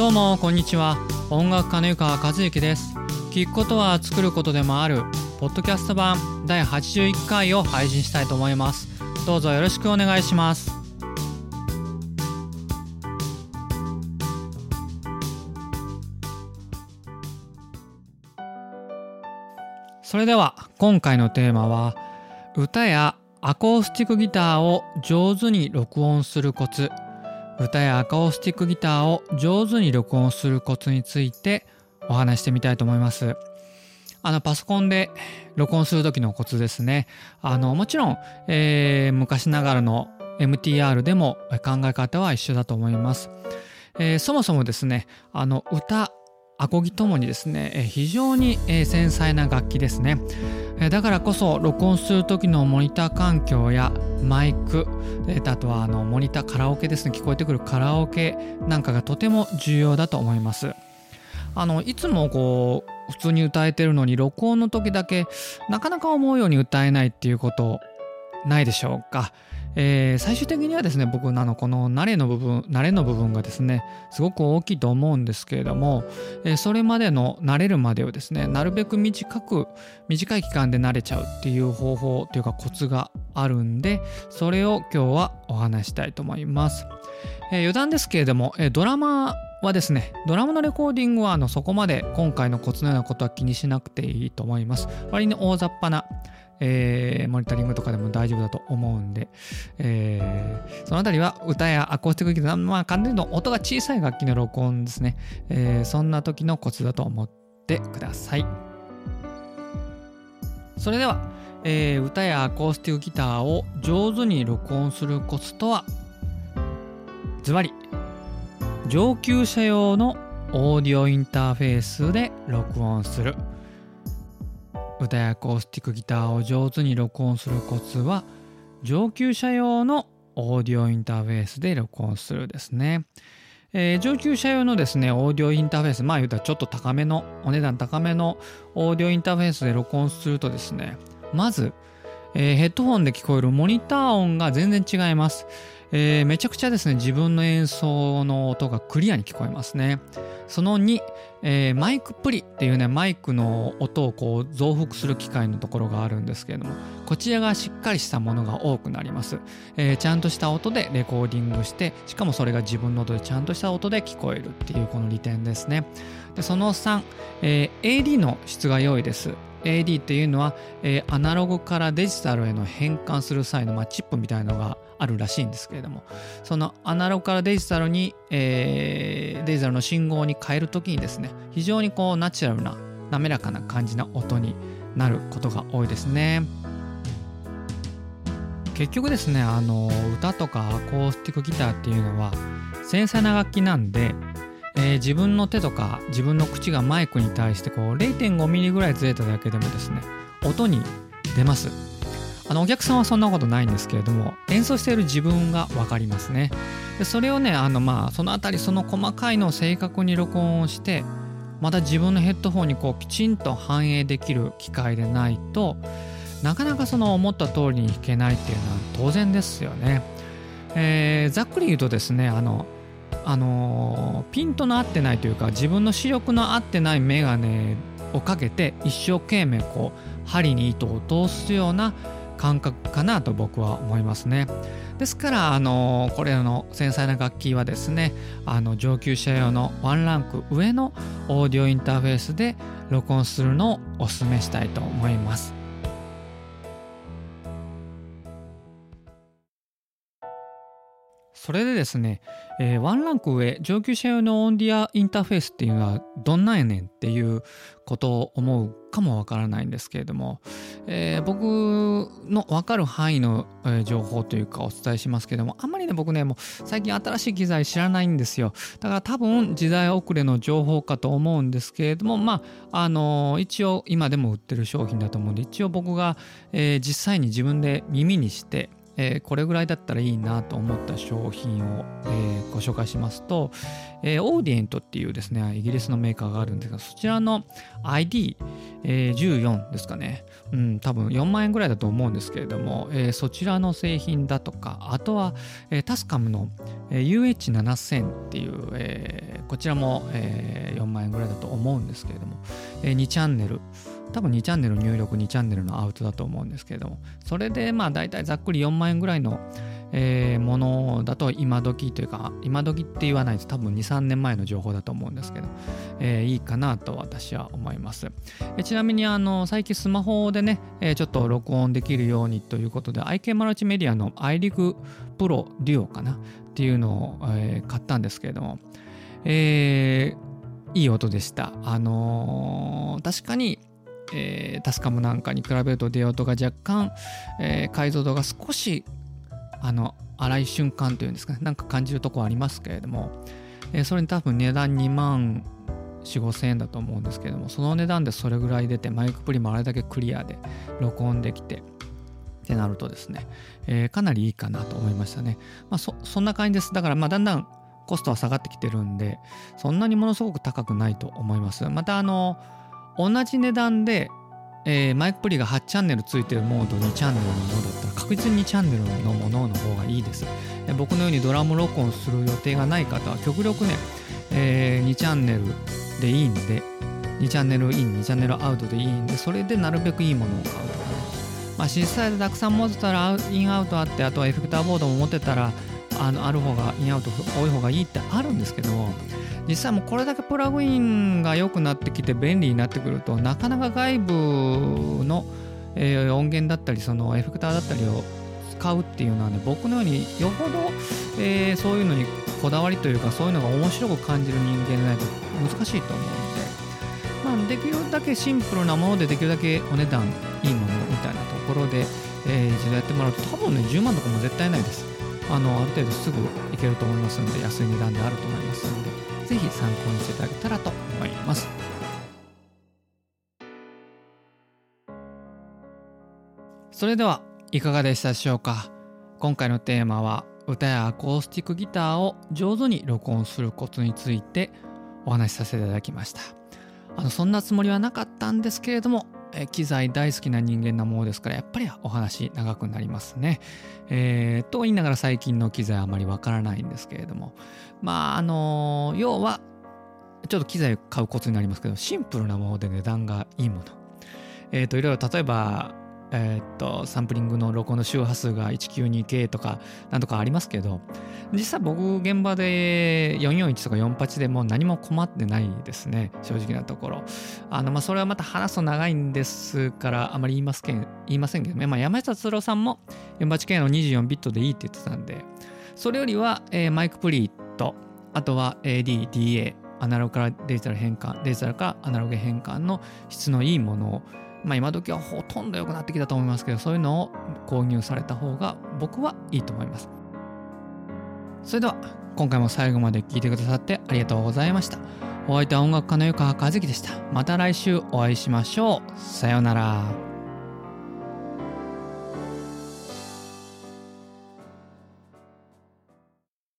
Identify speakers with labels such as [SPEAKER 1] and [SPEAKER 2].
[SPEAKER 1] どうもこんにちは。音楽家の湯川和之です。聞くことは作ることでもある。ポッドキャスト版第81回を配信したいと思います。どうぞよろしくお願いします。それでは今回のテーマは歌やアコースティックギターを上手に録音するコツ。歌やアコースティックギターを上手に録音するコツについてお話してみたいと思います。あのパソコンで録音する時のコツですね。あのもちろん、えー、昔ながらの MTR でも考え方は一緒だと思います。えー、そもそもですね、あの歌アコギともにですね非常に繊細な楽器ですねだからこそ録音する時のモニター環境やマイクあとはあのモニターカラオケですね。聞こえてくるカラオケなんかがとても重要だと思います。あのいつもこう普通に歌えてるのに録音の時だけなかなか思うように歌えないっていうことないでしょうか。えー、最終的にはですね僕のこの慣れの部分慣れの部分がですねすごく大きいと思うんですけれども、えー、それまでの慣れるまでをですねなるべく短く短い期間で慣れちゃうっていう方法というかコツがあるんでそれを今日はお話したいと思います、えー、余談ですけれども、えドラマはですねドラムのレコーディングはあのそこまで今回のコツのようなことは気にしなくていいと思います。割に大雑把なえー、モニタリングとかでも大丈夫だと思うんで、えー、そのあたりは歌やアコースティックギター、まあ、簡単に音が小さい楽器の録音ですね、えー、そんな時のコツだと思ってください。それでは、えー、歌やアコースティックギターを上手に録音するコツとは？ズバリ上級者用のオーディオインターフェースで録音する。歌やアコースティックギターを上手に録音するコツは上級者用のオーディオインターフェースで録音するですね。えー、上級者用のですね、オーディオインターフェース、まあ言うたらちょっと高めの、お値段高めのオーディオインターフェースで録音するとですね、まず、えー、ヘッドホンで聞こえるモニター音が全然違います。えー、めちゃくちゃですね、自分の演奏の音がクリアに聞こえますね。その2、えー、マイクプリっていうね、マイクの音をこう増幅する機械のところがあるんですけれども、こちらがしっかりしたものが多くなります。えー、ちゃんとした音でレコーディングして、しかもそれが自分の音でちゃんとした音で聞こえるっていうこの利点ですね。でその3、えー、AD の質が良いです。AD っていうのは、えー、アナログからデジタルへの変換する際の、まあ、チップみたいなのがあるらしいんですけれどもそのアナログからデジタルに、えー、デジタルの信号に変えるときにですね非常にこうナチュラルな滑らかな感じな音になることが多いですね。結局ですねあの歌とかアコースティックギターっていうのは繊細な楽器なんでえー、自分の手とか自分の口がマイクに対してこう0.5ミリぐらいずれただけでもですね音に出ます。あのお客さんはそんなことないんですけれども演奏している自分が分かりますね。でそれをねあのまあその辺りその細かいのを正確に録音をしてまた自分のヘッドホンにこうきちんと反映できる機械でないとなかなかその思った通りに弾けないっていうのは当然ですよね、えー、ざっくり言うとですねあのあのピントの合ってないというか自分の視力の合ってない眼鏡をかけて一生懸命こう針に糸を通すような感覚かなと僕は思いますね。ですからあのこれらの繊細な楽器はですねあの上級者用のワンランク上のオーディオインターフェースで録音するのをお勧めしたいと思います。それでですね、えー、ワンランク上上級者用のオンディアインターフェースっていうのはどんなんやねんっていうことを思うかもわからないんですけれども、えー、僕の分かる範囲の、え、情報というかお伝えしますけれどもあんまりね僕ねもう最近新しい機材知らないんですよ。だから多分時代遅れの情報かと思うんですけれどもまああのー、一応今でも売ってる商品だと思うんで一応僕が、えー、実際に自分で耳にしてえー、これぐらいだったらいいなと思った商品を、えー、ご紹介しますと、えー、オーディエントっていうですね、イギリスのメーカーがあるんですが、そちらの ID14、えー、ですかね、うん、多分4万円ぐらいだと思うんですけれども、え、そちらの製品だとか、あとは、え、タスカムの、え、UH7000 っていう、え、こちらも、えー、4万円ぐらいだと思うんですけれども、えー、2チャンネル。多分2チャンネル入力2チャンネルのアウトだと思うんですけれどもそれでまあ大体ざっくり4万円ぐらいの、えー、ものだと今時というか今時って言わないと多分23年前の情報だと思うんですけど、えー、いいかなと私は思います、えちなみにあの最近スマホでね、えー、ちょっと録音できるようにということで IK マルチメディアの iRig Pro Duo かなっていうのを、えー、買ったんですけれども、えー、いい音でした。あのー、確かに、えー、タスカムなんかに比べると出音が若干、えー、解像度が少しあの荒い瞬間というんですかねなんか感じるとこありますけれども、えー、それに多分値段2万4 5千円だと思うんですけれどもその値段でそれぐらい出てマイクプリもあれだけクリアで録音できてってなるとですね、えー、かなりいいかなと思いましたね。まあ、そそんな感じです。だからまあだんだんコストは下がってきてるんでそんなにものすごく高くないと思います。またあの同じ値段でえー、マイクプリが8チャンネルついてるモード2チャンネルのものだったら確実に2チャンネルのものの方がいいです。僕のようにドラム録音する予定がない方は極力ね、えー、2チャンネルでいいんで2チャンネルイン2チャンネルアウトでいいんでそれでなるべくいいものを買うとかねまあ実際でたくさん持ってたらインアウトあってあとはエフェクターボードも持ってたらあのある方がインアウト多い方がいいってあるんですけど実際もうこれだけプラグインが良くなってきて便利になってくるとなかなか外部の、え、音源だったりそのエフェクターだったりを使うっていうのはね僕のようによほど、え、そういうのにこだわりというかそういうのが面白く感じる人間でないと難しいと思うので、まあ、できるだけシンプルなものでできるだけお値段いいものみたいなところで、えー、一度やってもらうと多分ね10万とかも絶対ないです。あのある程度すぐいけると思いますので安い値段であると思いますのでぜひ参考にしていただけたらと思います。それではいかがでしたでしょうか？今回のテーマは歌やアコースティックギターを上手に録音するコツについてお話しさせていただきました。あのそんなつもりはなかったんですけれども機材大好きな人間なものですからやっぱりお話長くなりますね。えー、と言いながら最近の機材あまりわからないんですけれどもまああの要はちょっと機材買うコツになりますけどシンプルなもので値段がいいもの。えっ、ー、といろいろ例えばえー、っとサンプリングの録音の周波数が 192K とかなんとかありますけど実際僕現場で441とか48でも何も困ってないですね正直なところ。あのまあそれはまた話すと長いんですからあまり言いますけ言いませんけどね、まあ、山下達郎さんも 48K の24ビットでいいって言ってたんでそれよりは、えー、マイクプリートあとは AD、DA アナログからデジタル変換デジタルからアナログ変換の質のいいものをまあ今時はほとんど良くなってきたと思いますけど、そういうのを購入された方が僕はいいと思います。それでは今回も最後まで聴いてくださってありがとうございました。お相手は音楽家の湯川和樹でした。また来週お会いしましょう。さようなら。